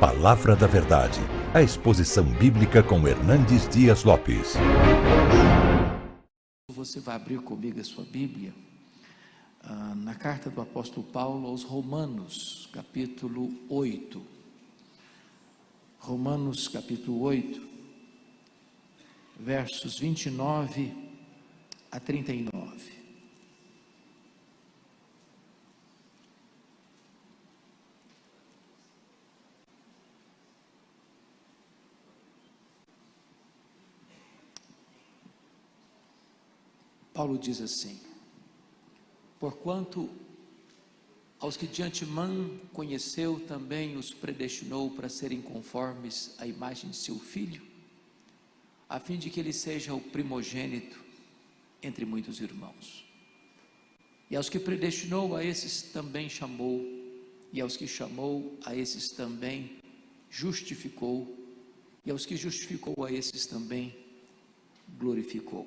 Palavra da Verdade, a exposição bíblica com Hernandes Dias Lopes. Você vai abrir comigo a sua Bíblia ah, na carta do apóstolo Paulo aos Romanos, capítulo 8. Romanos, capítulo 8, versos 29 a 39. Paulo diz assim: Porquanto aos que de antemão conheceu, também os predestinou para serem conformes à imagem de seu filho, a fim de que ele seja o primogênito entre muitos irmãos. E aos que predestinou, a esses também chamou, e aos que chamou, a esses também justificou, e aos que justificou, a esses também glorificou.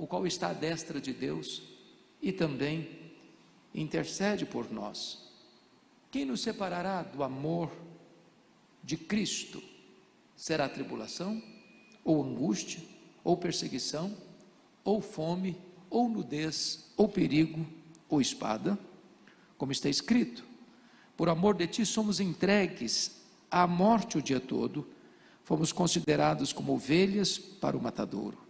O qual está à destra de Deus e também intercede por nós. Quem nos separará do amor de Cristo? Será tribulação, ou angústia, ou perseguição, ou fome, ou nudez, ou perigo, ou espada? Como está escrito: Por amor de ti somos entregues à morte o dia todo, fomos considerados como ovelhas para o matadouro.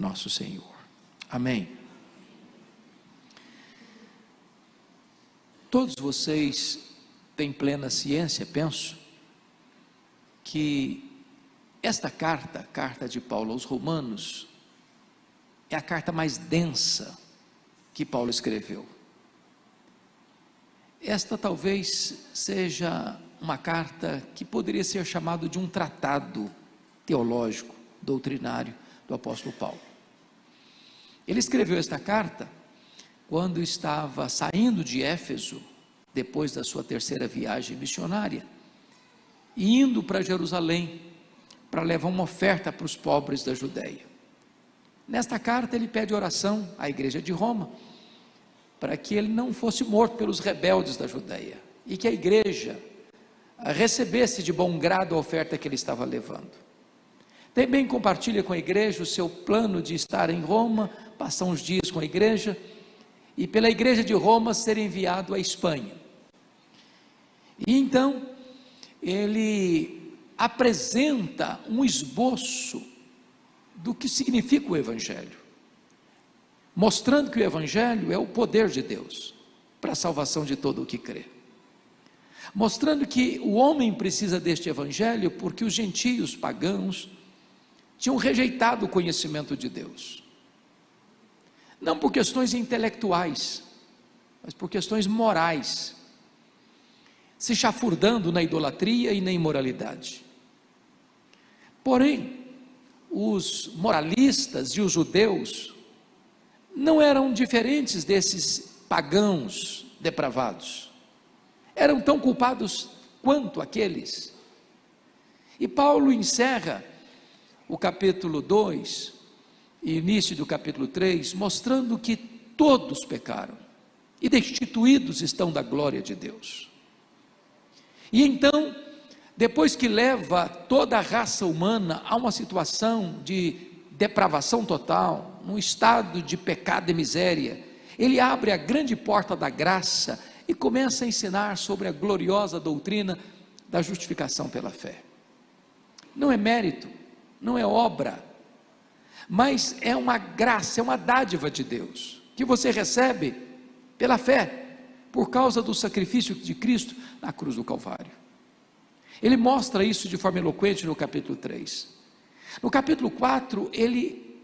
nosso Senhor. Amém. Todos vocês têm plena ciência, penso, que esta carta, carta de Paulo aos Romanos, é a carta mais densa que Paulo escreveu. Esta talvez seja uma carta que poderia ser chamado de um tratado teológico, doutrinário do apóstolo Paulo. Ele escreveu esta carta quando estava saindo de Éfeso, depois da sua terceira viagem missionária, e indo para Jerusalém para levar uma oferta para os pobres da Judéia. Nesta carta ele pede oração à igreja de Roma para que ele não fosse morto pelos rebeldes da Judéia e que a igreja recebesse de bom grado a oferta que ele estava levando. Também compartilha com a igreja o seu plano de estar em Roma passar uns dias com a igreja e pela igreja de Roma ser enviado à Espanha. E então ele apresenta um esboço do que significa o Evangelho, mostrando que o Evangelho é o poder de Deus para a salvação de todo o que crê. Mostrando que o homem precisa deste Evangelho porque os gentios pagãos tinham rejeitado o conhecimento de Deus não por questões intelectuais, mas por questões morais, se chafurdando na idolatria e na imoralidade. Porém, os moralistas e os judeus não eram diferentes desses pagãos depravados, eram tão culpados quanto aqueles. E Paulo encerra o capítulo 2 início do capítulo 3, mostrando que todos pecaram e destituídos estão da glória de Deus. E então, depois que leva toda a raça humana a uma situação de depravação total, num estado de pecado e miséria, ele abre a grande porta da graça e começa a ensinar sobre a gloriosa doutrina da justificação pela fé. Não é mérito, não é obra, mas é uma graça, é uma dádiva de Deus, que você recebe pela fé, por causa do sacrifício de Cristo na cruz do Calvário. Ele mostra isso de forma eloquente no capítulo 3. No capítulo 4, ele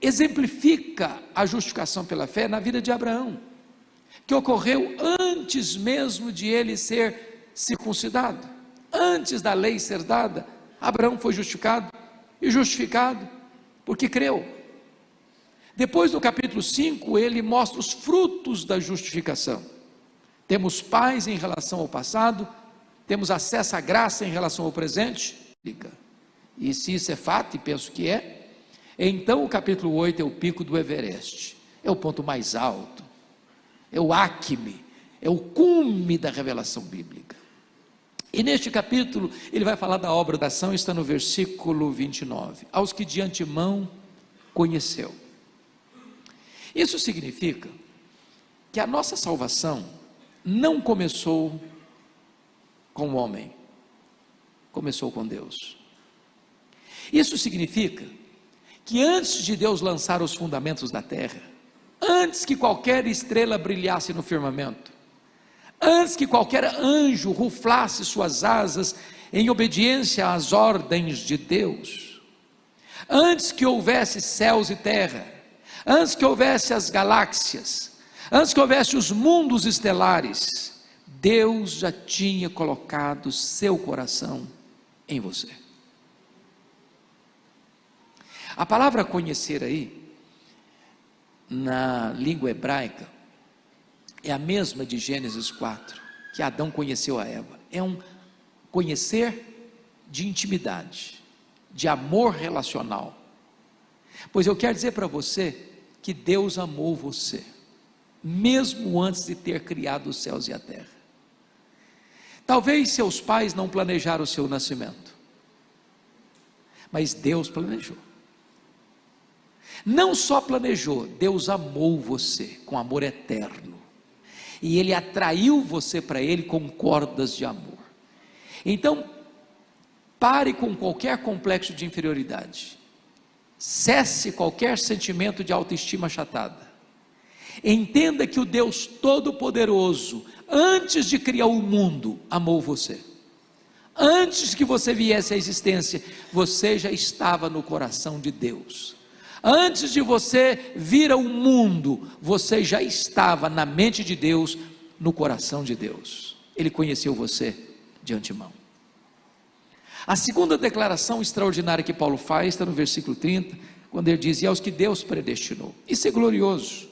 exemplifica a justificação pela fé na vida de Abraão, que ocorreu antes mesmo de ele ser circuncidado, antes da lei ser dada. Abraão foi justificado e justificado porque creu. Depois, no capítulo 5, ele mostra os frutos da justificação. Temos paz em relação ao passado, temos acesso à graça em relação ao presente. E se isso é fato, e penso que é, então o capítulo 8 é o pico do Everest, é o ponto mais alto, é o acme, é o cume da revelação bíblica. E neste capítulo, ele vai falar da obra da ação, está no versículo 29. Aos que de antemão conheceu. Isso significa que a nossa salvação não começou com o homem, começou com Deus. Isso significa que antes de Deus lançar os fundamentos da terra, antes que qualquer estrela brilhasse no firmamento, antes que qualquer anjo ruflasse suas asas em obediência às ordens de Deus, antes que houvesse céus e terra, antes que houvesse as galáxias, antes que houvesse os mundos estelares, Deus já tinha colocado seu coração em você. A palavra conhecer aí, na língua hebraica, é a mesma de Gênesis 4, que Adão conheceu a Eva. É um conhecer de intimidade, de amor relacional. Pois eu quero dizer para você que Deus amou você, mesmo antes de ter criado os céus e a terra. Talvez seus pais não planejaram o seu nascimento, mas Deus planejou. Não só planejou, Deus amou você com amor eterno e ele atraiu você para ele com cordas de amor. Então, pare com qualquer complexo de inferioridade. Cesse qualquer sentimento de autoestima achatada. Entenda que o Deus Todo-Poderoso, antes de criar o mundo, amou você. Antes que você viesse à existência, você já estava no coração de Deus. Antes de você vir ao mundo, você já estava na mente de Deus, no coração de Deus. Ele conheceu você de antemão. A segunda declaração extraordinária que Paulo faz está no versículo 30, quando ele diz: E aos que Deus predestinou. Isso é glorioso,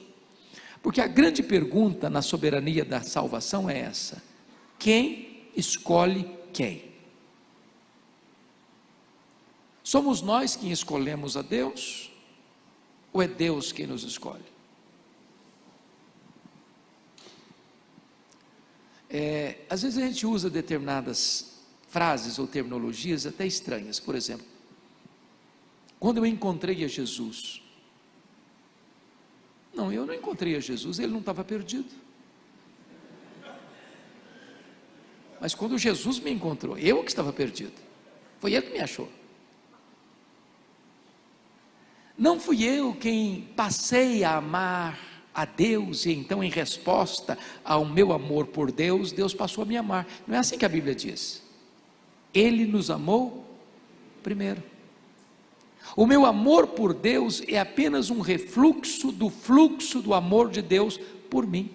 porque a grande pergunta na soberania da salvação é essa: quem escolhe quem? Somos nós quem escolhemos a Deus? Ou é Deus quem nos escolhe? É, às vezes a gente usa determinadas frases ou terminologias até estranhas. Por exemplo, quando eu encontrei a Jesus, não, eu não encontrei a Jesus, ele não estava perdido. Mas quando Jesus me encontrou, eu que estava perdido, foi ele que me achou. Não fui eu quem passei a amar a Deus e então, em resposta ao meu amor por Deus, Deus passou a me amar. Não é assim que a Bíblia diz. Ele nos amou primeiro. O meu amor por Deus é apenas um refluxo do fluxo do amor de Deus por mim.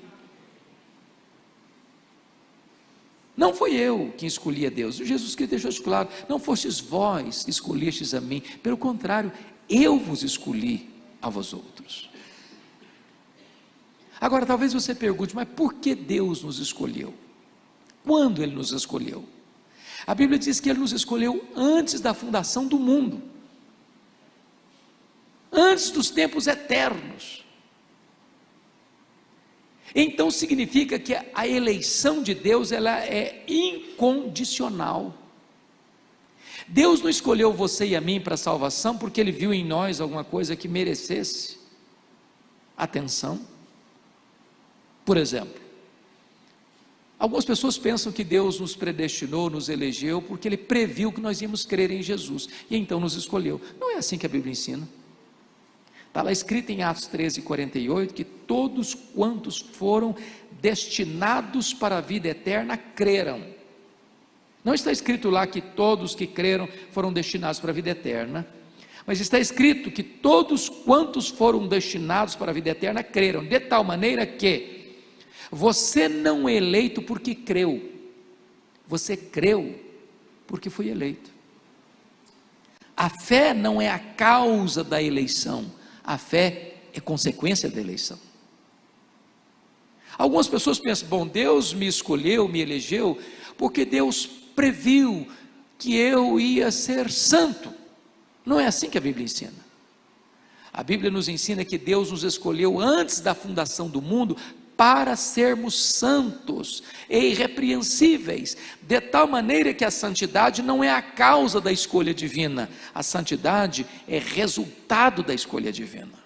Não fui eu quem escolhi a Deus, Jesus Cristo deixou isso claro. Não fostes vós que escolhestes a mim, pelo contrário, eu vos escolhi a vós outros. Agora, talvez você pergunte, mas por que Deus nos escolheu? Quando Ele nos escolheu? A Bíblia diz que Ele nos escolheu antes da fundação do mundo, antes dos tempos eternos. Então significa que a eleição de Deus ela é incondicional. Deus não escolheu você e a mim para salvação porque Ele viu em nós alguma coisa que merecesse atenção. Por exemplo, Algumas pessoas pensam que Deus nos predestinou, nos elegeu, porque Ele previu que nós íamos crer em Jesus e então nos escolheu. Não é assim que a Bíblia ensina. Está lá escrito em Atos 13, 48 que todos quantos foram destinados para a vida eterna creram. Não está escrito lá que todos que creram foram destinados para a vida eterna, mas está escrito que todos quantos foram destinados para a vida eterna creram, de tal maneira que você não é eleito porque creu, você creu porque foi eleito. A fé não é a causa da eleição, a fé é consequência da eleição. Algumas pessoas pensam: bom, Deus me escolheu, me elegeu, porque Deus previu que eu ia ser santo. Não é assim que a Bíblia ensina. A Bíblia nos ensina que Deus nos escolheu antes da fundação do mundo para sermos santos e irrepreensíveis, de tal maneira que a santidade não é a causa da escolha divina, a santidade é resultado da escolha divina.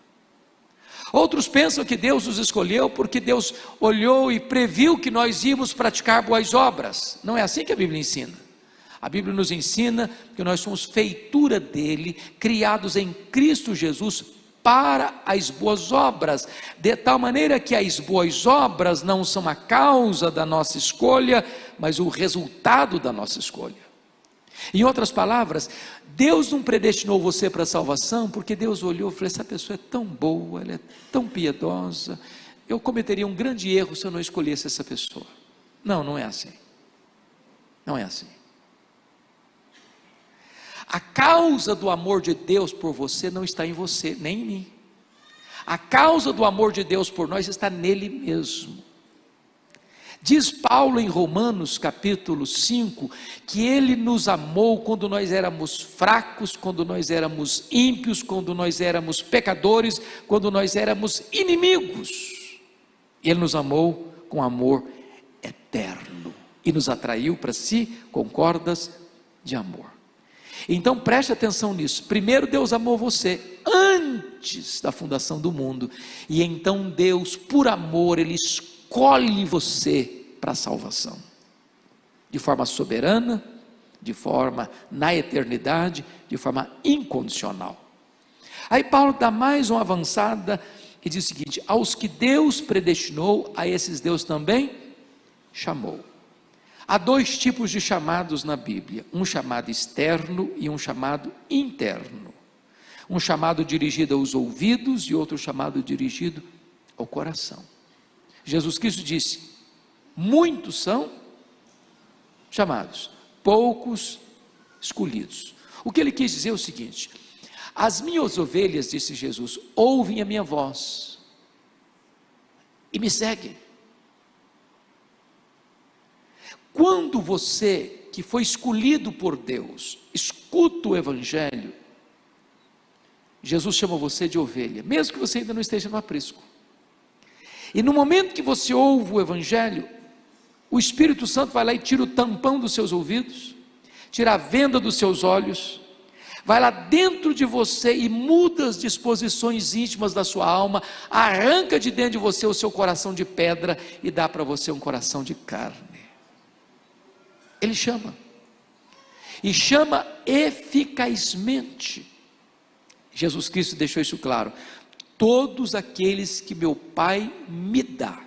Outros pensam que Deus nos escolheu porque Deus olhou e previu que nós íamos praticar boas obras. Não é assim que a Bíblia ensina. A Bíblia nos ensina que nós somos feitura dele, criados em Cristo Jesus para as boas obras, de tal maneira que as boas obras não são a causa da nossa escolha, mas o resultado da nossa escolha. Em outras palavras, Deus não predestinou você para a salvação porque Deus olhou e falou: essa pessoa é tão boa, ela é tão piedosa, eu cometeria um grande erro se eu não escolhesse essa pessoa. Não, não é assim. Não é assim. A causa do amor de Deus por você não está em você, nem em mim. A causa do amor de Deus por nós está nele mesmo. Diz Paulo em Romanos capítulo 5 que ele nos amou quando nós éramos fracos, quando nós éramos ímpios, quando nós éramos pecadores, quando nós éramos inimigos. Ele nos amou com amor eterno e nos atraiu para si com cordas de amor. Então preste atenção nisso. Primeiro Deus amou você antes da fundação do mundo, e então Deus, por amor, ele escolheu escolhe você para a salvação, de forma soberana, de forma na eternidade, de forma incondicional. Aí Paulo dá mais uma avançada e diz o seguinte: aos que Deus predestinou, a esses Deus também chamou. Há dois tipos de chamados na Bíblia: um chamado externo e um chamado interno. Um chamado dirigido aos ouvidos e outro chamado dirigido ao coração. Jesus Cristo disse: muitos são chamados, poucos escolhidos. O que ele quis dizer é o seguinte: as minhas ovelhas, disse Jesus, ouvem a minha voz e me seguem. Quando você, que foi escolhido por Deus, escuta o Evangelho, Jesus chama você de ovelha, mesmo que você ainda não esteja no aprisco. E no momento que você ouve o Evangelho, o Espírito Santo vai lá e tira o tampão dos seus ouvidos, tira a venda dos seus olhos, vai lá dentro de você e muda as disposições íntimas da sua alma, arranca de dentro de você o seu coração de pedra e dá para você um coração de carne. Ele chama, e chama eficazmente. Jesus Cristo deixou isso claro todos aqueles que meu Pai me dá,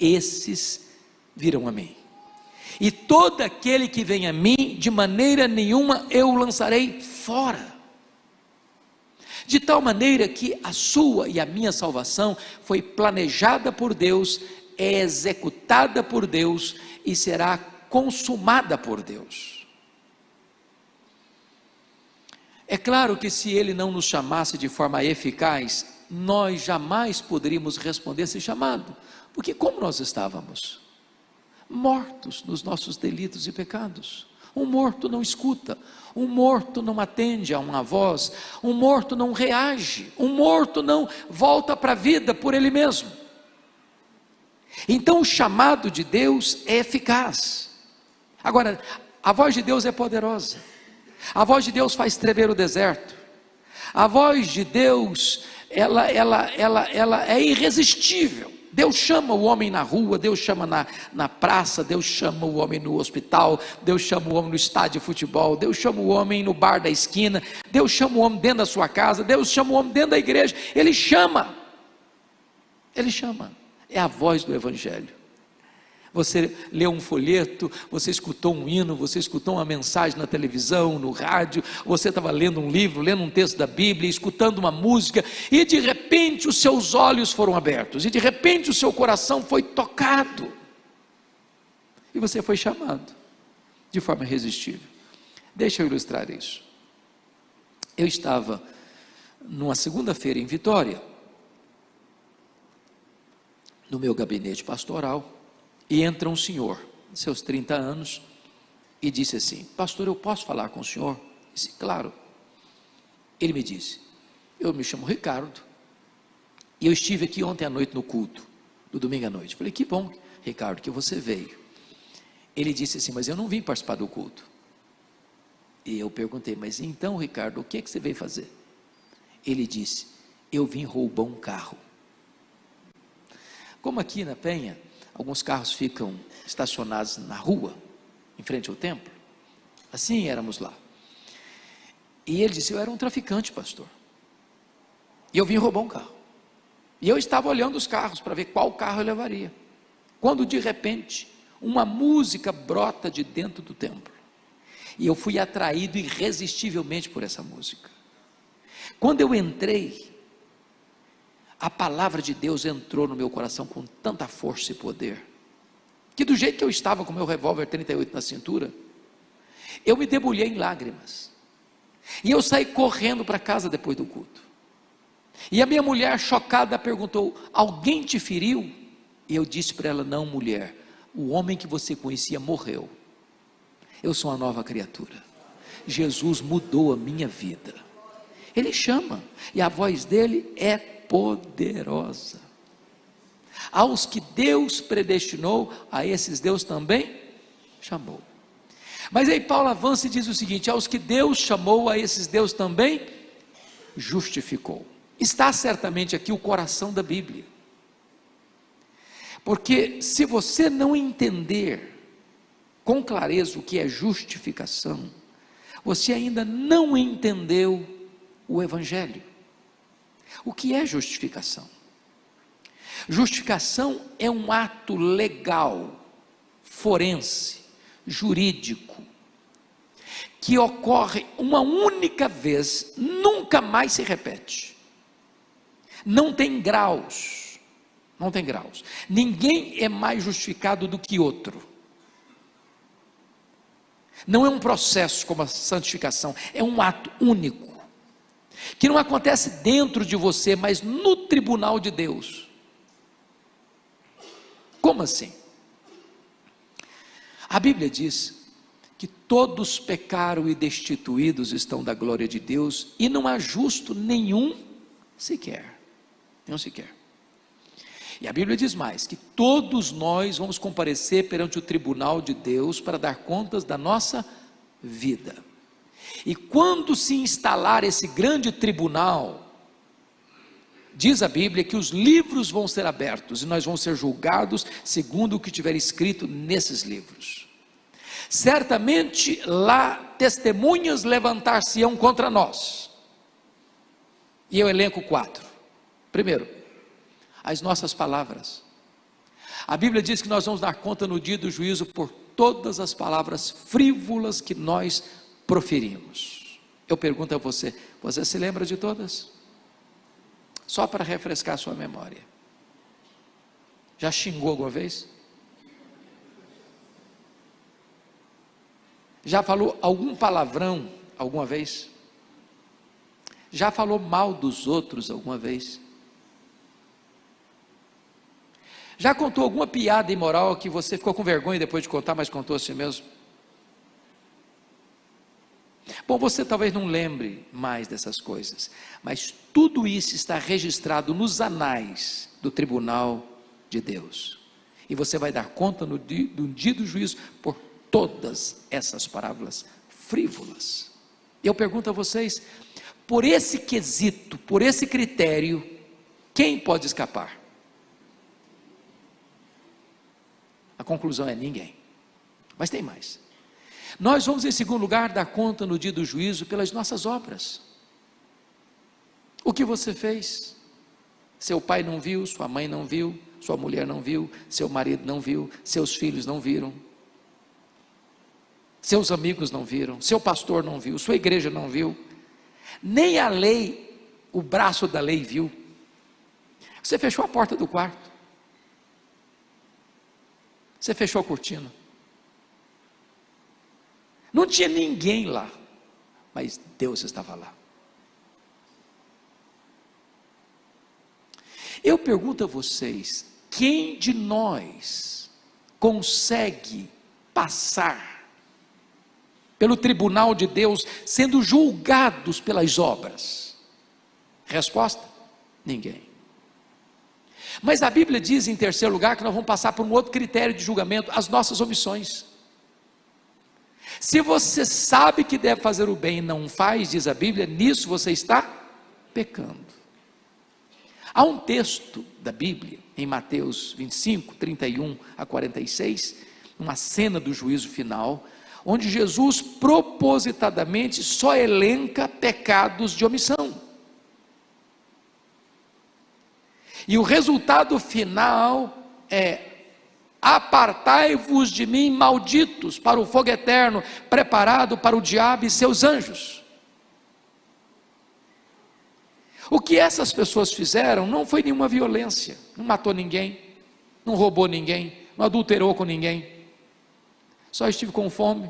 esses virão a mim. E todo aquele que vem a mim, de maneira nenhuma eu o lançarei fora. De tal maneira que a sua e a minha salvação foi planejada por Deus, é executada por Deus e será consumada por Deus. É claro que se Ele não nos chamasse de forma eficaz, nós jamais poderíamos responder esse chamado, porque como nós estávamos? Mortos nos nossos delitos e pecados. Um morto não escuta, um morto não atende a uma voz, um morto não reage, um morto não volta para a vida por ele mesmo. Então o chamado de Deus é eficaz. Agora, a voz de Deus é poderosa. A voz de Deus faz tremer o deserto. A voz de Deus ela, ela, ela, ela é irresistível. Deus chama o homem na rua, Deus chama na, na praça, Deus chama o homem no hospital, Deus chama o homem no estádio de futebol, Deus chama o homem no bar da esquina, Deus chama o homem dentro da sua casa, Deus chama o homem dentro da igreja, Ele chama, Ele chama, é a voz do Evangelho. Você leu um folheto, você escutou um hino, você escutou uma mensagem na televisão, no rádio, você estava lendo um livro, lendo um texto da Bíblia, escutando uma música, e de repente os seus olhos foram abertos, e de repente o seu coração foi tocado, e você foi chamado de forma irresistível. Deixa eu ilustrar isso. Eu estava numa segunda-feira em Vitória, no meu gabinete pastoral, e entra um senhor, seus 30 anos, e disse assim: Pastor, eu posso falar com o senhor? disse, claro. Ele me disse: Eu me chamo Ricardo, e eu estive aqui ontem à noite no culto, no domingo à noite. Falei: Que bom, Ricardo, que você veio. Ele disse assim: Mas eu não vim participar do culto. E eu perguntei: Mas então, Ricardo, o que, é que você veio fazer? Ele disse: Eu vim roubar um carro. Como aqui na Penha, Alguns carros ficam estacionados na rua, em frente ao templo. Assim éramos lá. E ele disse: Eu era um traficante, pastor. E eu vim roubar um carro. E eu estava olhando os carros para ver qual carro eu levaria. Quando de repente, uma música brota de dentro do templo. E eu fui atraído irresistivelmente por essa música. Quando eu entrei, a palavra de Deus entrou no meu coração com tanta força e poder, que do jeito que eu estava com meu revólver 38 na cintura, eu me debulhei em lágrimas. E eu saí correndo para casa depois do culto. E a minha mulher, chocada, perguntou: Alguém te feriu? E eu disse para ela: Não, mulher, o homem que você conhecia morreu. Eu sou uma nova criatura. Jesus mudou a minha vida. Ele chama, e a voz dele é poderosa. Aos que Deus predestinou, a esses Deus também chamou. Mas aí Paulo avança e diz o seguinte: aos que Deus chamou, a esses Deus também justificou. Está certamente aqui o coração da Bíblia. Porque se você não entender com clareza o que é justificação, você ainda não entendeu o Evangelho. O que é justificação? Justificação é um ato legal, forense, jurídico, que ocorre uma única vez, nunca mais se repete. Não tem graus. Não tem graus. Ninguém é mais justificado do que outro. Não é um processo como a santificação, é um ato único que não acontece dentro de você, mas no tribunal de Deus. Como assim? A Bíblia diz que todos pecaram e destituídos estão da glória de Deus e não há justo nenhum sequer. Nenhum sequer. E a Bíblia diz mais: que todos nós vamos comparecer perante o tribunal de Deus para dar contas da nossa vida. E quando se instalar esse grande tribunal, diz a Bíblia que os livros vão ser abertos e nós vamos ser julgados segundo o que tiver escrito nesses livros. Certamente lá testemunhas levantar-se-ão contra nós. E eu elenco quatro. Primeiro, as nossas palavras. A Bíblia diz que nós vamos dar conta no dia do juízo por todas as palavras frívolas que nós proferimos. Eu pergunto a você: você se lembra de todas? Só para refrescar sua memória. Já xingou alguma vez? Já falou algum palavrão alguma vez? Já falou mal dos outros alguma vez? Já contou alguma piada imoral que você ficou com vergonha depois de contar, mas contou a si mesmo? Bom, você talvez não lembre mais dessas coisas, mas tudo isso está registrado nos anais do tribunal de Deus. E você vai dar conta no dia, no dia do juízo por todas essas parábolas frívolas. Eu pergunto a vocês, por esse quesito, por esse critério, quem pode escapar? A conclusão é ninguém. Mas tem mais. Nós vamos, em segundo lugar, dar conta no dia do juízo pelas nossas obras. O que você fez? Seu pai não viu, sua mãe não viu, sua mulher não viu, seu marido não viu, seus filhos não viram, seus amigos não viram, seu pastor não viu, sua igreja não viu, nem a lei, o braço da lei viu. Você fechou a porta do quarto, você fechou a cortina, não tinha ninguém lá, mas Deus estava lá. Eu pergunto a vocês: quem de nós consegue passar pelo tribunal de Deus sendo julgados pelas obras? Resposta: ninguém. Mas a Bíblia diz, em terceiro lugar, que nós vamos passar por um outro critério de julgamento: as nossas omissões. Se você sabe que deve fazer o bem e não faz, diz a Bíblia, nisso você está pecando. Há um texto da Bíblia, em Mateus 25, 31 a 46, uma cena do juízo final, onde Jesus propositadamente só elenca pecados de omissão. E o resultado final é: apartai-vos de mim, malditos, para o fogo eterno, preparado para o diabo e seus anjos. O que essas pessoas fizeram não foi nenhuma violência, não matou ninguém, não roubou ninguém, não adulterou com ninguém. Só estive com fome,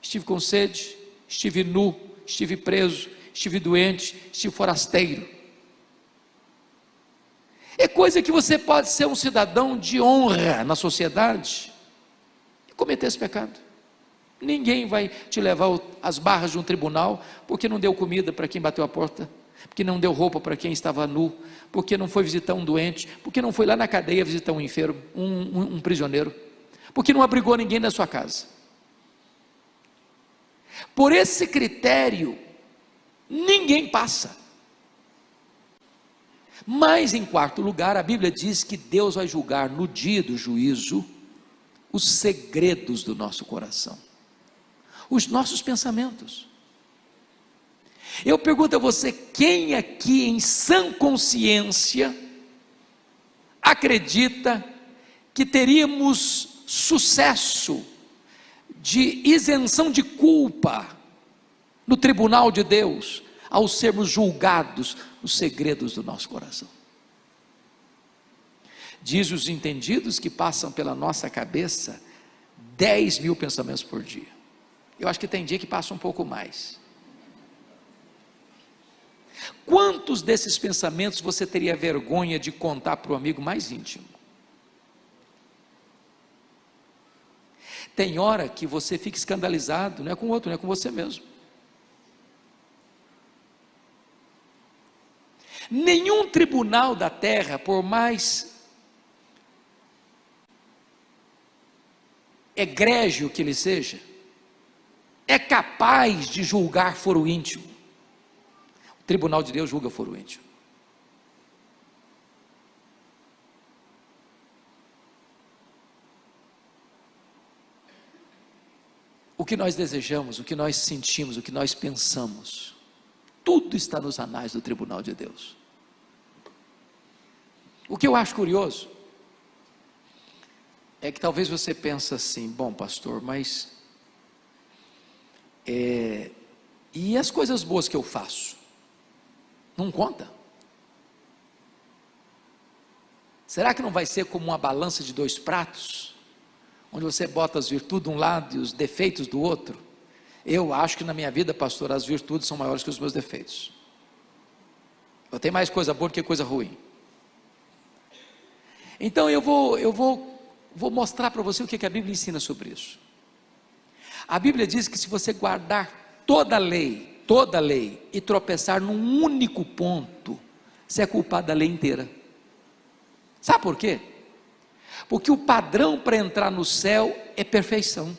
estive com sede, estive nu, estive preso, estive doente, estive forasteiro. É coisa que você pode ser um cidadão de honra na sociedade e cometer esse pecado. Ninguém vai te levar às barras de um tribunal porque não deu comida para quem bateu a porta porque não deu roupa para quem estava nu, porque não foi visitar um doente, porque não foi lá na cadeia visitar um enfermo, um, um, um prisioneiro, porque não abrigou ninguém na sua casa. Por esse critério, ninguém passa. Mas, em quarto lugar, a Bíblia diz que Deus vai julgar no dia do juízo os segredos do nosso coração, os nossos pensamentos. Eu pergunto a você: quem aqui em sã consciência acredita que teríamos sucesso de isenção de culpa no tribunal de Deus ao sermos julgados os segredos do nosso coração? Diz os entendidos que passam pela nossa cabeça 10 mil pensamentos por dia. Eu acho que tem dia que passa um pouco mais. Quantos desses pensamentos você teria vergonha de contar para o amigo mais íntimo? Tem hora que você fica escandalizado, não é com o outro, não é com você mesmo. Nenhum tribunal da terra, por mais egrégio que ele seja, é capaz de julgar foro íntimo tribunal de Deus julga foro íntimo. O que nós desejamos, o que nós sentimos, o que nós pensamos, tudo está nos anais do tribunal de Deus. O que eu acho curioso é que talvez você pense assim, bom pastor, mas é, e as coisas boas que eu faço? Não conta. Será que não vai ser como uma balança de dois pratos? Onde você bota as virtudes de um lado e os defeitos do outro? Eu acho que na minha vida, pastor, as virtudes são maiores que os meus defeitos. Eu tenho mais coisa boa do que coisa ruim. Então eu vou, eu vou, vou mostrar para você o que a Bíblia ensina sobre isso. A Bíblia diz que se você guardar toda a lei, toda a lei e tropeçar num único ponto, você é culpado da lei inteira. Sabe por quê? Porque o padrão para entrar no céu é perfeição.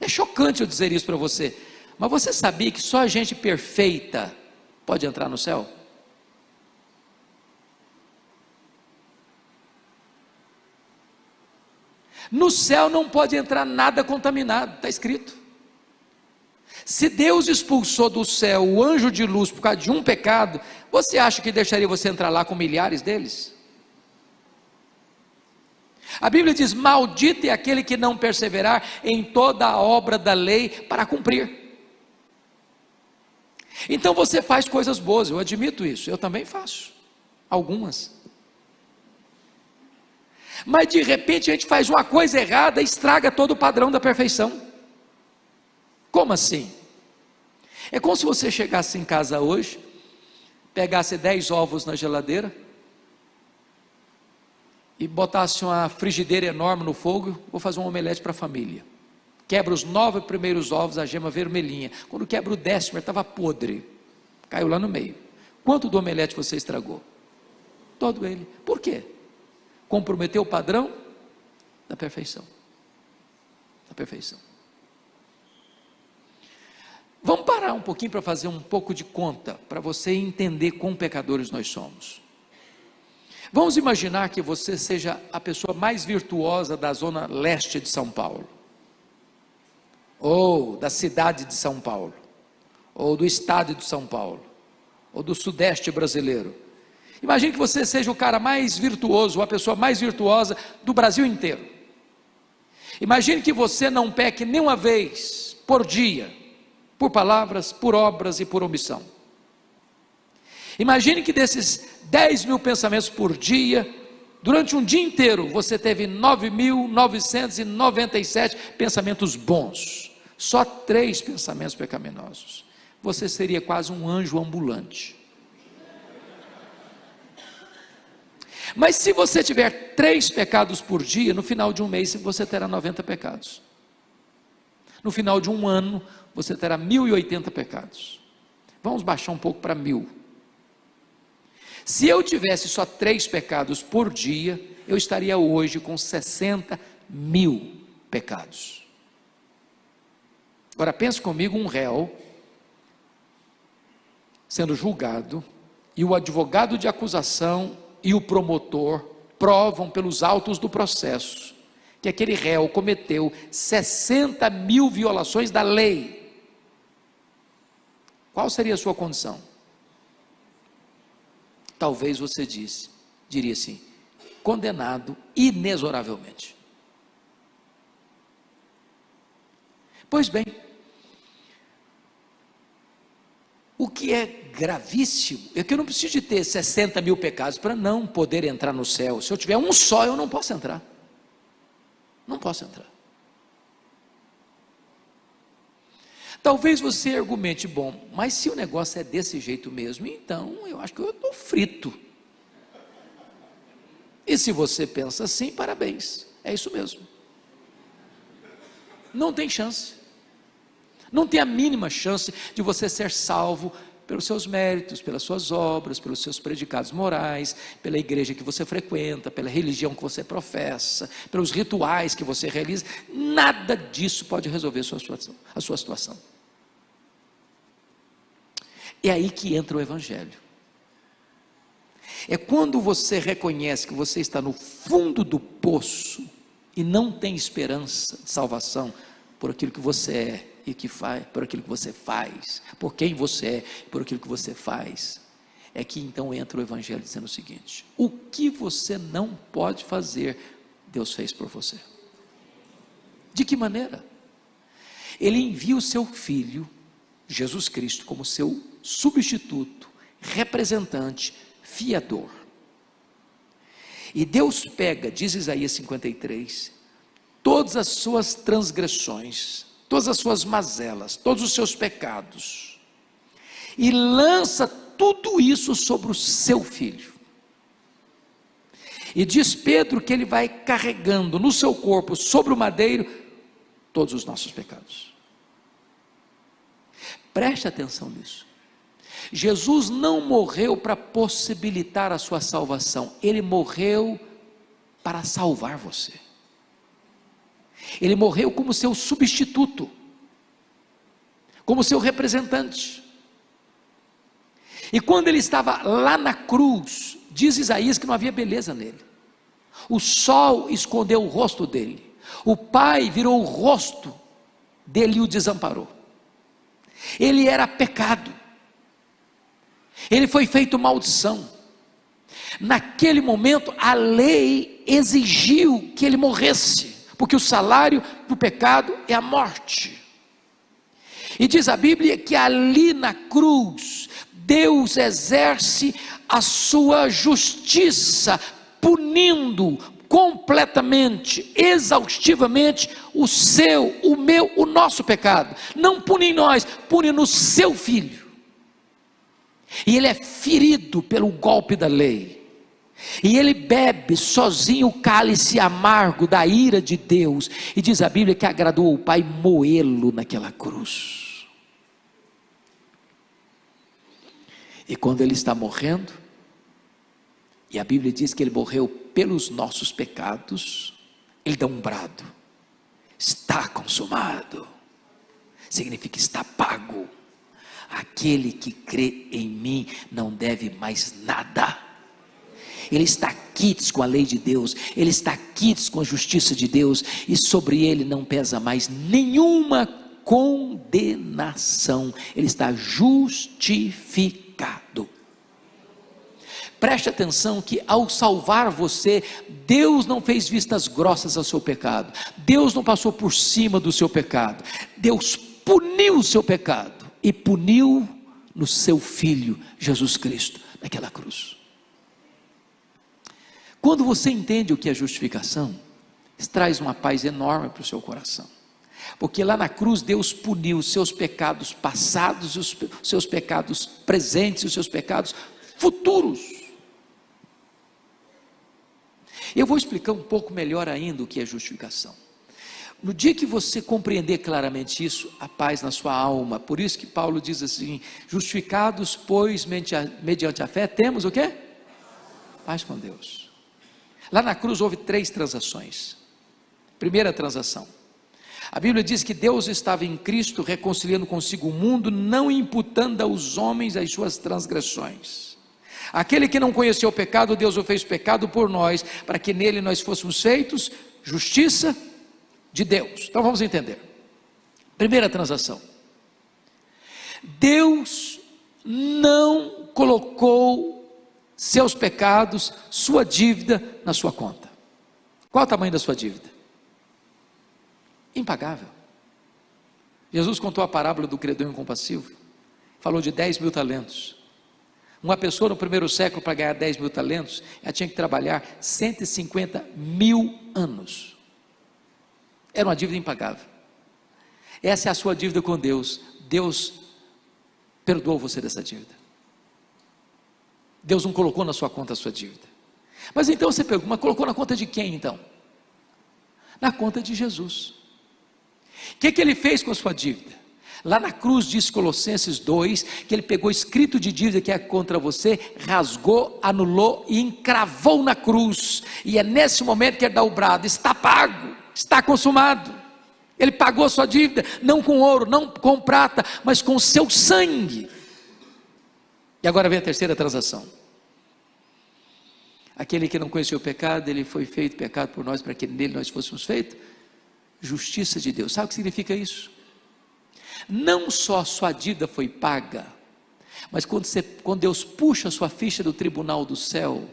É chocante eu dizer isso para você, mas você sabia que só a gente perfeita pode entrar no céu? No céu não pode entrar nada contaminado, está escrito. Se Deus expulsou do céu o anjo de luz por causa de um pecado, você acha que deixaria você entrar lá com milhares deles? A Bíblia diz: Maldito é aquele que não perseverar em toda a obra da lei para cumprir. Então você faz coisas boas, eu admito isso, eu também faço, algumas. Mas de repente a gente faz uma coisa errada e estraga todo o padrão da perfeição. Como assim? É como se você chegasse em casa hoje, pegasse dez ovos na geladeira e botasse uma frigideira enorme no fogo, vou fazer um omelete para a família. Quebra os nove primeiros ovos, a gema vermelhinha. Quando quebra o décimo, estava podre. Caiu lá no meio. Quanto do omelete você estragou? Todo ele. Por quê? Comprometeu o padrão da perfeição. Da perfeição. Vamos parar um pouquinho para fazer um pouco de conta, para você entender quão pecadores nós somos. Vamos imaginar que você seja a pessoa mais virtuosa da zona leste de São Paulo, ou da cidade de São Paulo, ou do estado de São Paulo, ou do sudeste brasileiro. Imagine que você seja o cara mais virtuoso, a pessoa mais virtuosa do Brasil inteiro. Imagine que você não peque nenhuma vez por dia, por palavras, por obras e por omissão. Imagine que desses 10 mil pensamentos por dia, durante um dia inteiro, você teve 9.997 pensamentos bons, só três pensamentos pecaminosos. Você seria quase um anjo ambulante. Mas se você tiver três pecados por dia, no final de um mês você terá 90 pecados. No final de um ano, você terá 1080 pecados. Vamos baixar um pouco para mil. Se eu tivesse só três pecados por dia, eu estaria hoje com 60 mil pecados. Agora pense comigo: um réu sendo julgado, e o advogado de acusação e o promotor provam pelos autos do processo que aquele réu cometeu 60 mil violações da lei. Qual seria a sua condição? Talvez você disse, diria assim, condenado inexoravelmente. Pois bem, o que é gravíssimo é que eu não preciso de ter 60 mil pecados para não poder entrar no céu. Se eu tiver um só, eu não posso entrar. Não posso entrar. Talvez você argumente, bom, mas se o negócio é desse jeito mesmo, então eu acho que eu estou frito. E se você pensa assim, parabéns, é isso mesmo. Não tem chance. Não tem a mínima chance de você ser salvo pelos seus méritos, pelas suas obras, pelos seus predicados morais, pela igreja que você frequenta, pela religião que você professa, pelos rituais que você realiza. Nada disso pode resolver a sua situação. A sua situação. É aí que entra o Evangelho. É quando você reconhece que você está no fundo do poço e não tem esperança de salvação por aquilo que você é e que faz, por aquilo que você faz, por quem você é, por aquilo que você faz. É que então entra o Evangelho dizendo o seguinte: o que você não pode fazer, Deus fez por você. De que maneira? Ele envia o seu filho, Jesus Cristo, como seu substituto, representante, fiador. E Deus pega, diz Isaías 53, todas as suas transgressões, todas as suas mazelas, todos os seus pecados, e lança tudo isso sobre o seu filho. E diz Pedro que ele vai carregando no seu corpo, sobre o madeiro, todos os nossos pecados. Preste atenção nisso. Jesus não morreu para possibilitar a sua salvação, ele morreu para salvar você. Ele morreu como seu substituto, como seu representante. E quando ele estava lá na cruz, diz Isaías que não havia beleza nele. O sol escondeu o rosto dele, O pai virou o rosto dele e o desamparou. Ele era pecado. Ele foi feito maldição. Naquele momento, a lei exigiu que ele morresse, porque o salário do pecado é a morte. E diz a Bíblia que ali na cruz, Deus exerce a sua justiça, punindo completamente, exaustivamente o seu, o meu, o nosso pecado. Não pune em nós, pune no seu filho. E ele é ferido pelo golpe da lei. E ele bebe sozinho o cálice amargo da ira de Deus. E diz a Bíblia que agradou o Pai moê-lo naquela cruz. E quando ele está morrendo, e a Bíblia diz que ele morreu pelos nossos pecados, ele dá um brado: está consumado, significa está pago. Aquele que crê em mim não deve mais nada. Ele está quites com a lei de Deus, ele está quites com a justiça de Deus, e sobre ele não pesa mais nenhuma condenação, ele está justificado. Preste atenção que ao salvar você, Deus não fez vistas grossas ao seu pecado. Deus não passou por cima do seu pecado. Deus puniu o seu pecado e puniu no seu filho Jesus Cristo naquela cruz. Quando você entende o que é justificação, traz uma paz enorme para o seu coração. Porque lá na cruz Deus puniu os seus pecados passados, os seus pecados presentes os seus pecados futuros. Eu vou explicar um pouco melhor ainda o que é justificação. No dia que você compreender claramente isso, a paz na sua alma. Por isso que Paulo diz assim: justificados, pois, mediante a fé, temos o quê? Paz com Deus. Lá na cruz houve três transações. Primeira transação. A Bíblia diz que Deus estava em Cristo reconciliando consigo o mundo, não imputando aos homens as suas transgressões. Aquele que não conheceu o pecado, Deus o fez pecado por nós, para que nele nós fôssemos feitos justiça de Deus. Então vamos entender. Primeira transação. Deus não colocou seus pecados, sua dívida na sua conta. Qual o tamanho da sua dívida? Impagável. Jesus contou a parábola do credor incompassivo, falou de 10 mil talentos. Uma pessoa no primeiro século, para ganhar 10 mil talentos, ela tinha que trabalhar 150 mil anos. Era uma dívida impagável. Essa é a sua dívida com Deus. Deus perdoou você dessa dívida. Deus não colocou na sua conta a sua dívida. Mas então você pergunta, mas colocou na conta de quem então? Na conta de Jesus. O que, que ele fez com a sua dívida? Lá na cruz diz Colossenses 2 que ele pegou escrito de dívida que é contra você, rasgou, anulou e encravou na cruz. E é nesse momento que ele dá o brado: está pago, está consumado. Ele pagou a sua dívida, não com ouro, não com prata, mas com o seu sangue. E agora vem a terceira transação. Aquele que não conheceu o pecado, ele foi feito pecado por nós, para que nele nós fôssemos feitos justiça de Deus. Sabe o que significa isso? Não só sua dívida foi paga, mas quando, você, quando Deus puxa a sua ficha do tribunal do céu,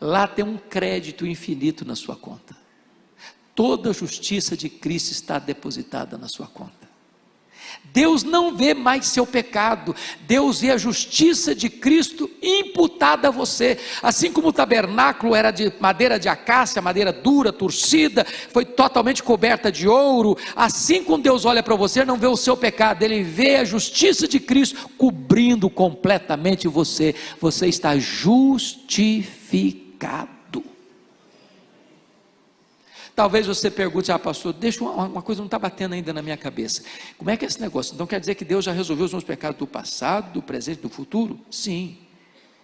lá tem um crédito infinito na sua conta. Toda a justiça de Cristo está depositada na sua conta. Deus não vê mais seu pecado, Deus vê a justiça de Cristo imputada a você. Assim como o tabernáculo era de madeira de acácia, madeira dura, torcida, foi totalmente coberta de ouro, assim como Deus olha para você, não vê o seu pecado, ele vê a justiça de Cristo cobrindo completamente você. Você está justificado. Talvez você pergunte, ah, pastor, deixa uma, uma coisa não está batendo ainda na minha cabeça. Como é que é esse negócio? Então quer dizer que Deus já resolveu os meus pecados do passado, do presente, do futuro? Sim.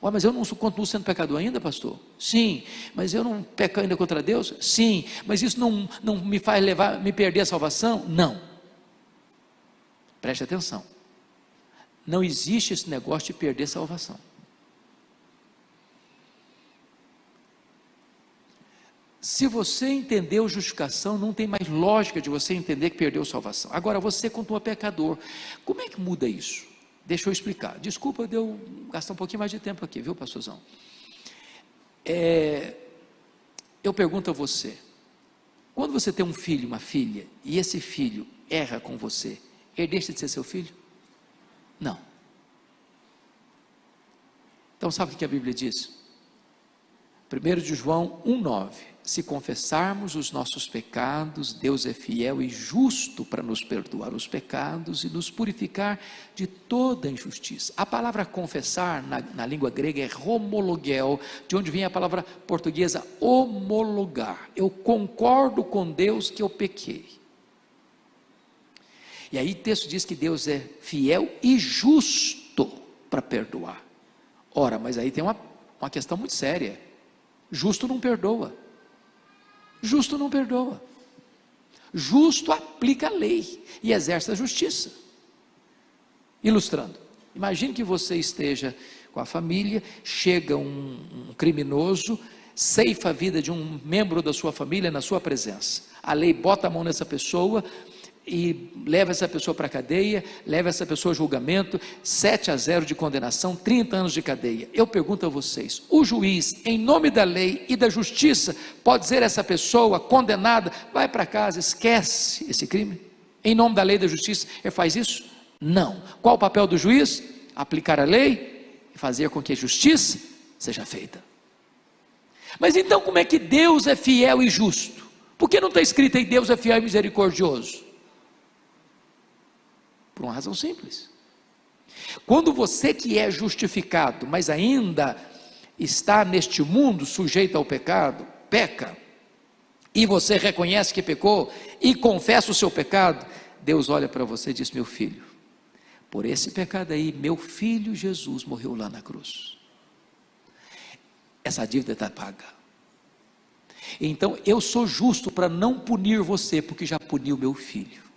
Mas eu não continuo sendo pecador ainda, pastor? Sim. Mas eu não peco ainda contra Deus? Sim. Mas isso não, não me faz levar, me perder a salvação? Não. Preste atenção. Não existe esse negócio de perder a salvação. Se você entendeu justificação, não tem mais lógica de você entender que perdeu salvação. Agora, você continua pecador. Como é que muda isso? Deixa eu explicar. Desculpa de eu gastar um pouquinho mais de tempo aqui, viu, pastorzão? É, eu pergunto a você: quando você tem um filho, uma filha, e esse filho erra com você, ele deixa de ser seu filho? Não. Então, sabe o que a Bíblia diz? 1 de João 1,9: Se confessarmos os nossos pecados, Deus é fiel e justo para nos perdoar os pecados e nos purificar de toda injustiça. A palavra confessar na, na língua grega é homologel, de onde vem a palavra portuguesa homologar. Eu concordo com Deus que eu pequei. E aí o texto diz que Deus é fiel e justo para perdoar. Ora, mas aí tem uma, uma questão muito séria. Justo não perdoa. Justo não perdoa. Justo aplica a lei e exerce a justiça. Ilustrando, imagine que você esteja com a família, chega um, um criminoso, ceifa a vida de um membro da sua família na sua presença. A lei bota a mão nessa pessoa, e leva essa pessoa para a cadeia, leva essa pessoa a julgamento, 7 a 0 de condenação, 30 anos de cadeia. Eu pergunto a vocês: o juiz, em nome da lei e da justiça, pode dizer a essa pessoa condenada, vai para casa, esquece esse crime? Em nome da lei e da justiça, ele faz isso? Não. Qual o papel do juiz? Aplicar a lei e fazer com que a justiça seja feita. Mas então, como é que Deus é fiel e justo? Por que não está escrito aí Deus é fiel e misericordioso? Por uma razão simples. Quando você que é justificado, mas ainda está neste mundo sujeito ao pecado, peca, e você reconhece que pecou e confessa o seu pecado, Deus olha para você e diz: Meu filho, por esse pecado aí, meu filho Jesus morreu lá na cruz. Essa dívida está paga. Então eu sou justo para não punir você, porque já puniu meu filho.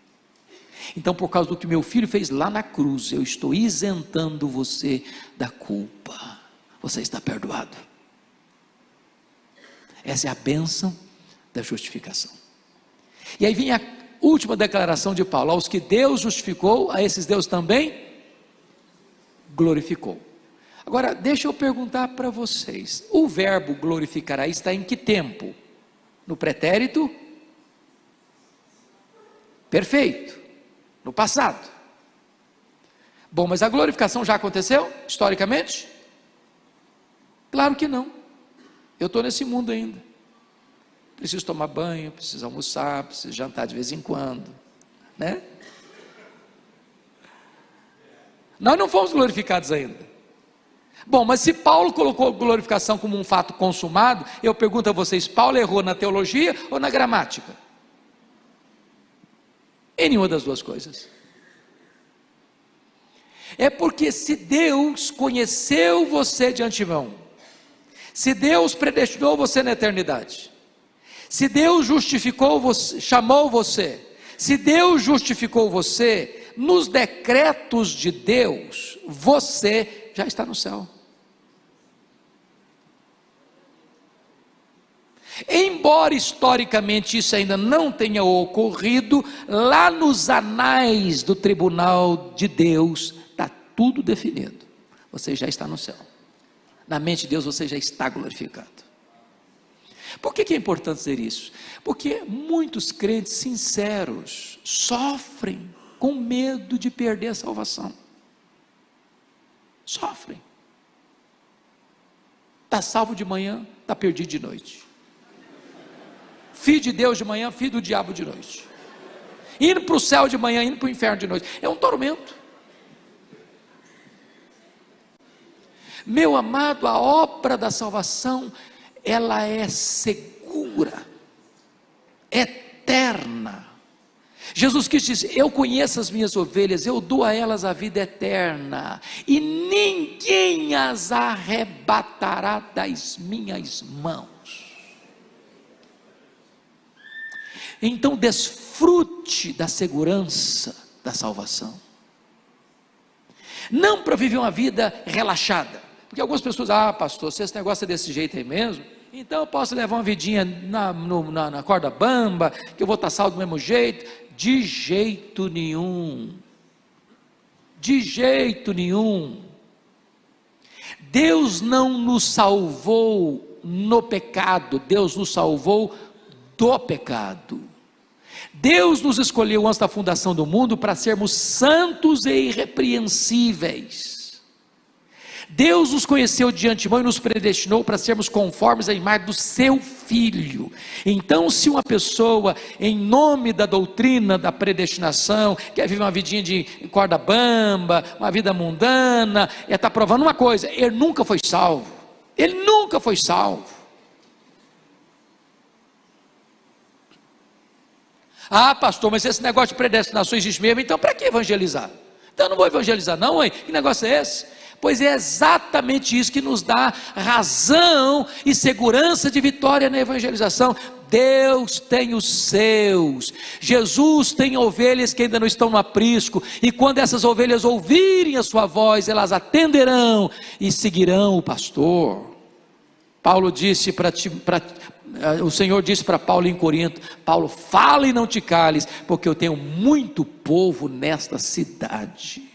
Então, por causa do que meu filho fez lá na cruz, eu estou isentando você da culpa. Você está perdoado. Essa é a bênção da justificação. E aí vem a última declaração de Paulo: aos que Deus justificou, a esses Deus também glorificou. Agora, deixa eu perguntar para vocês: o verbo glorificará está em que tempo? No pretérito? Perfeito no passado. Bom, mas a glorificação já aconteceu, historicamente? Claro que não. Eu estou nesse mundo ainda. Preciso tomar banho, preciso almoçar, preciso jantar de vez em quando, né? Nós não fomos glorificados ainda. Bom, mas se Paulo colocou glorificação como um fato consumado, eu pergunto a vocês: Paulo errou na teologia ou na gramática? Em nenhuma das duas coisas. É porque se Deus conheceu você de antemão, se Deus predestinou você na eternidade, se Deus justificou você, chamou você, se Deus justificou você, nos decretos de Deus, você já está no céu. Embora historicamente isso ainda não tenha ocorrido, lá nos anais do tribunal de Deus está tudo definido. Você já está no céu. Na mente de Deus você já está glorificado. Por que, é importante dizer isso? Porque muitos crentes sinceros sofrem com medo de perder a salvação. Sofrem. Está salvo de manhã, está perdido de noite filho de Deus de manhã, filho do diabo de noite. Indo para o céu de manhã, indo para o inferno de noite. É um tormento. Meu amado, a obra da salvação, ela é segura, eterna. Jesus Cristo disse: Eu conheço as minhas ovelhas, eu dou a elas a vida eterna, e ninguém as arrebatará das minhas mãos. Então desfrute da segurança da salvação. Não para viver uma vida relaxada. Porque algumas pessoas, ah, pastor, se esse negócio é desse jeito aí mesmo, então eu posso levar uma vidinha na, no, na, na corda bamba, que eu vou estar salvo do mesmo jeito. De jeito nenhum. De jeito nenhum. Deus não nos salvou no pecado, Deus nos salvou do pecado. Deus nos escolheu antes da fundação do mundo para sermos santos e irrepreensíveis. Deus nos conheceu de antemão e nos predestinou para sermos conformes à imagem do seu Filho. Então, se uma pessoa, em nome da doutrina da predestinação, quer viver uma vidinha de corda bamba, uma vida mundana, está provando uma coisa: ele nunca foi salvo. Ele nunca foi salvo. Ah, pastor, mas esse negócio de predestinação existe mesmo, então para que evangelizar? Então eu não vou evangelizar, não, hein? Que negócio é esse? Pois é exatamente isso que nos dá razão e segurança de vitória na evangelização. Deus tem os seus, Jesus tem ovelhas que ainda não estão no aprisco, e quando essas ovelhas ouvirem a sua voz, elas atenderão e seguirão o pastor. Paulo disse para o Senhor disse para Paulo em Corinto: Paulo, fala e não te cales, porque eu tenho muito povo nesta cidade.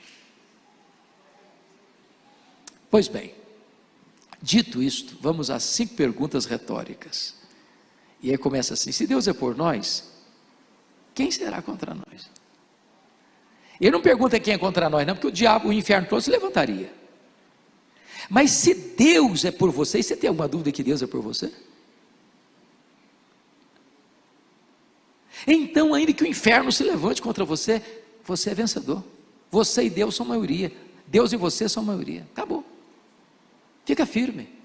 Pois bem, dito isto, vamos às cinco perguntas retóricas. E aí começa assim: se Deus é por nós, quem será contra nós? Ele não pergunta quem é contra nós, não, porque o diabo, o inferno todo se levantaria. Mas se Deus é por você, e você tem alguma dúvida que Deus é por você? Então, ainda que o inferno se levante contra você, você é vencedor. Você e Deus são maioria. Deus e você são maioria. Acabou. Fica firme.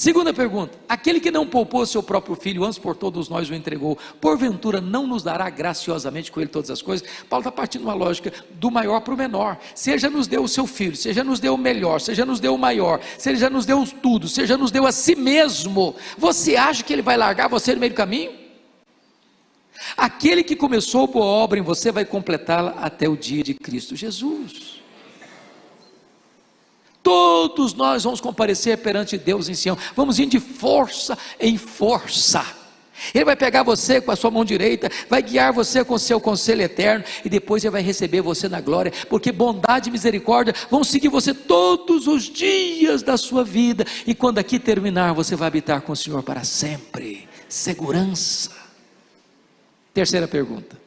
Segunda pergunta: aquele que não poupou seu próprio filho, antes por todos nós o entregou, porventura não nos dará graciosamente com ele todas as coisas? Paulo está partindo uma lógica do maior para o menor. Seja nos deu o seu filho, seja nos deu o melhor, seja nos deu o maior, seja nos deu tudo, seja nos deu a si mesmo. Você acha que ele vai largar você no meio do caminho? Aquele que começou boa obra em você vai completá-la até o dia de Cristo Jesus. Todos nós vamos comparecer perante Deus em Sião. Vamos ir de força em força. Ele vai pegar você com a sua mão direita, vai guiar você com o seu conselho eterno, e depois ele vai receber você na glória, porque bondade e misericórdia vão seguir você todos os dias da sua vida, e quando aqui terminar, você vai habitar com o Senhor para sempre. Segurança. Terceira pergunta: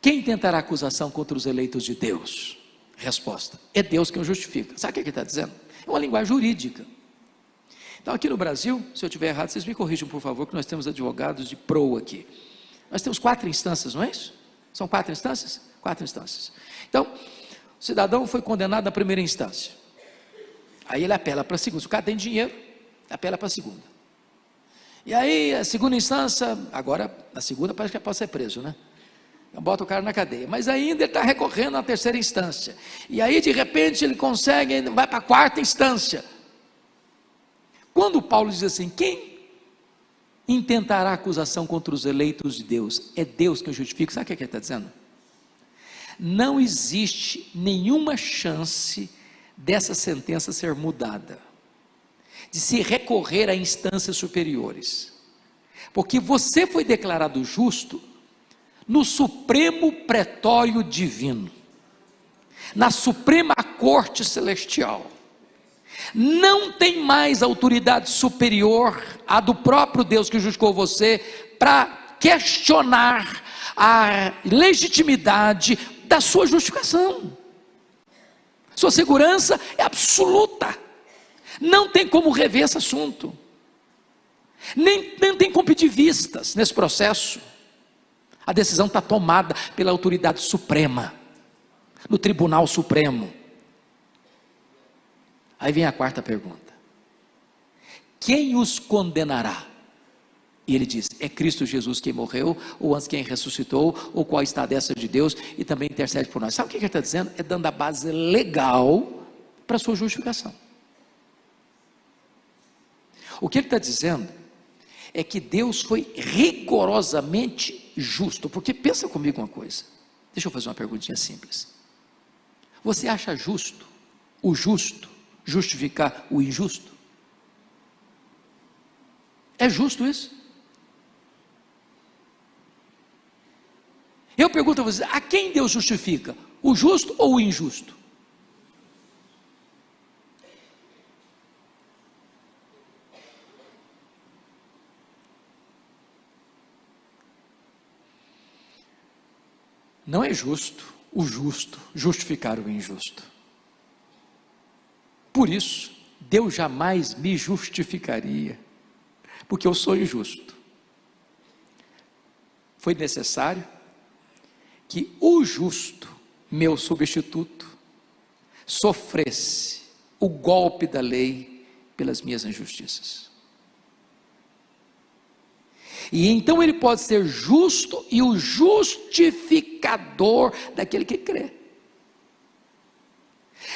Quem tentará acusação contra os eleitos de Deus? Resposta: é Deus que o justifica. Sabe o que ele está dizendo? É uma linguagem jurídica. Então, aqui no Brasil, se eu estiver errado, vocês me corrijam, por favor, que nós temos advogados de pro aqui. Nós temos quatro instâncias, não é isso? São quatro instâncias? Quatro instâncias. Então, o cidadão foi condenado na primeira instância. Aí ele apela para a segunda. Se o cara tem dinheiro, apela para a segunda. E aí, a segunda instância, agora, a segunda parece que pode ser preso, né? Bota o cara na cadeia. Mas ainda ele está recorrendo à terceira instância. E aí, de repente, ele consegue, vai para a quarta instância. Quando Paulo diz assim: quem intentará acusação contra os eleitos de Deus? É Deus que justifica. Sabe o que ele está dizendo? Não existe nenhuma chance dessa sentença ser mudada, de se recorrer a instâncias superiores. Porque você foi declarado justo no Supremo Pretório Divino, na Suprema Corte Celestial. Não tem mais autoridade superior à do próprio Deus que justificou você para questionar a legitimidade da sua justificação. Sua segurança é absoluta. Não tem como rever esse assunto. Nem, nem tem como pedir vistas nesse processo. A decisão está tomada pela autoridade suprema, no Tribunal Supremo. Aí vem a quarta pergunta: Quem os condenará? E ele diz: É Cristo Jesus quem morreu, ou antes quem ressuscitou, ou qual está a destra de Deus e também intercede por nós. Sabe o que ele está dizendo? É dando a base legal para a sua justificação. O que ele está dizendo é que Deus foi rigorosamente justo. Porque pensa comigo uma coisa. Deixa eu fazer uma perguntinha simples. Você acha justo, o justo, justificar o injusto? É justo isso? Eu pergunto a vocês: a quem Deus justifica? O justo ou o injusto? Não é justo o justo justificar o injusto. Por isso, Deus jamais me justificaria, porque eu sou injusto. Foi necessário que o justo, meu substituto, sofresse o golpe da lei pelas minhas injustiças. E então ele pode ser justo e o justificador daquele que crê.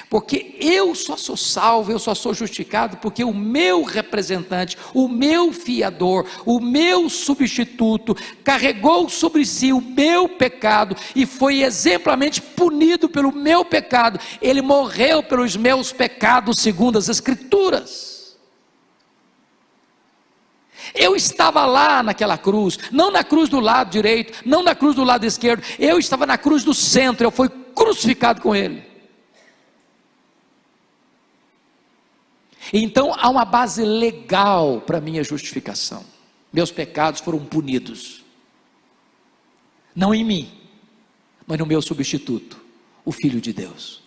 Porque eu só sou salvo, eu só sou justificado porque o meu representante, o meu fiador, o meu substituto carregou sobre si o meu pecado e foi exemplarmente punido pelo meu pecado. Ele morreu pelos meus pecados, segundo as Escrituras. Eu estava lá naquela cruz, não na cruz do lado direito, não na cruz do lado esquerdo, eu estava na cruz do centro, eu fui crucificado com ele. Então há uma base legal para minha justificação. Meus pecados foram punidos. Não em mim, mas no meu substituto, o Filho de Deus.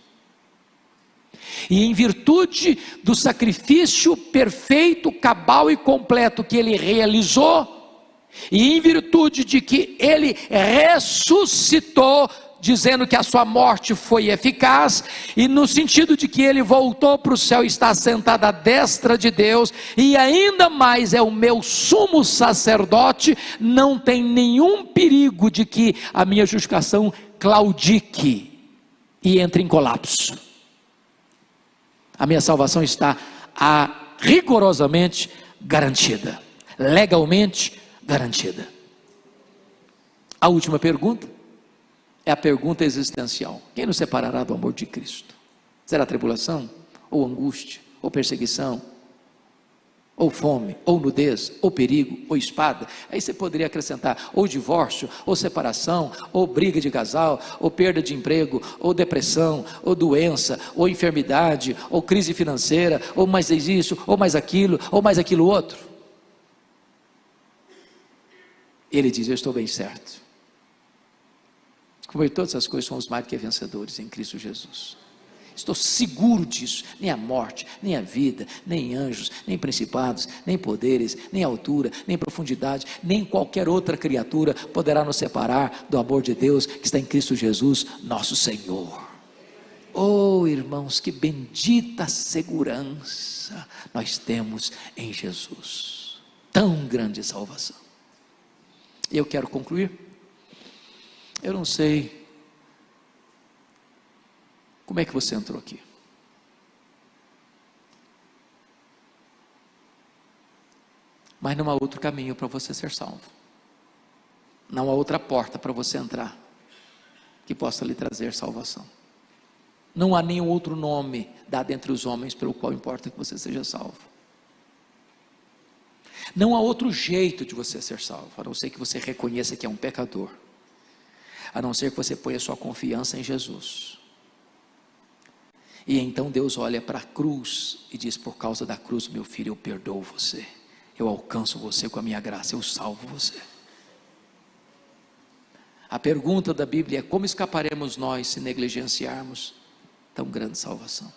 E em virtude do sacrifício perfeito, cabal e completo que ele realizou, e em virtude de que ele ressuscitou, dizendo que a sua morte foi eficaz, e no sentido de que ele voltou para o céu e está sentado à destra de Deus, e ainda mais é o meu sumo sacerdote, não tem nenhum perigo de que a minha justificação claudique e entre em colapso. A minha salvação está a, rigorosamente garantida, legalmente garantida. A última pergunta é a pergunta existencial: quem nos separará do amor de Cristo? Será tribulação, ou angústia, ou perseguição, ou fome, ou nudez, ou perigo, ou espada. Aí você poderia acrescentar ou divórcio, ou separação, ou briga de casal, ou perda de emprego, ou depressão, ou doença, ou enfermidade, ou crise financeira, ou mais isso, ou mais aquilo, ou mais aquilo outro. Ele diz: Eu estou bem certo. Como todas as coisas somos mais que vencedores em Cristo Jesus. Estou seguro disso. Nem a morte, nem a vida, nem anjos, nem principados, nem poderes, nem altura, nem profundidade, nem qualquer outra criatura poderá nos separar do amor de Deus que está em Cristo Jesus, nosso Senhor. Oh, irmãos, que bendita segurança nós temos em Jesus. Tão grande salvação. E eu quero concluir eu não sei como é que você entrou aqui. Mas não há outro caminho para você ser salvo. Não há outra porta para você entrar que possa lhe trazer salvação. Não há nenhum outro nome dado entre os homens pelo qual importa que você seja salvo. Não há outro jeito de você ser salvo, a não ser que você reconheça que é um pecador a não ser que você ponha sua confiança em Jesus. E então Deus olha para a cruz e diz: Por causa da cruz, meu filho, eu perdoo você, eu alcanço você com a minha graça, eu salvo você. A pergunta da Bíblia é: como escaparemos nós se negligenciarmos tão grande salvação?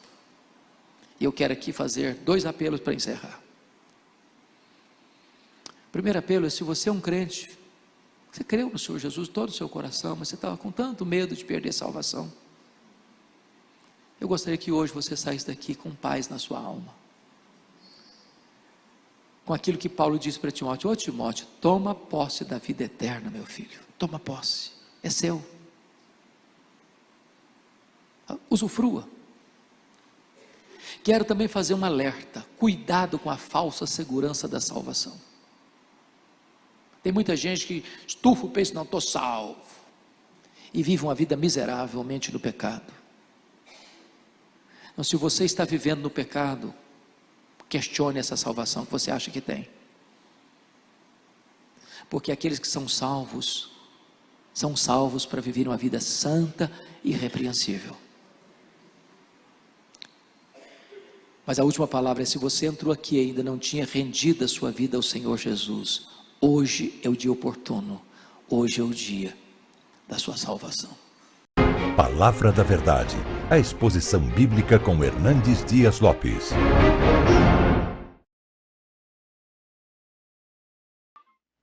E eu quero aqui fazer dois apelos para encerrar. O primeiro apelo é: se você é um crente, você creu no Senhor Jesus todo o seu coração, mas você estava com tanto medo de perder salvação. Eu gostaria que hoje você saísse daqui com paz na sua alma. Com aquilo que Paulo disse para Timóteo: Ô Timóteo, toma posse da vida eterna, meu filho. Toma posse, é seu. Usufrua. Quero também fazer um alerta: cuidado com a falsa segurança da salvação. Tem muita gente que estufa o peito não, estou salvo. E vive uma vida miseravelmente no pecado. Então, se você está vivendo no pecado, questione essa salvação que você acha que tem. Porque aqueles que são salvos, são salvos para viver uma vida santa e irrepreensível. Mas a última palavra é: se você entrou aqui e ainda não tinha rendido a sua vida ao Senhor Jesus, hoje é o dia oportuno, hoje é o dia da sua salvação. Palavra da Verdade, a exposição bíblica com Hernandes Dias Lopes.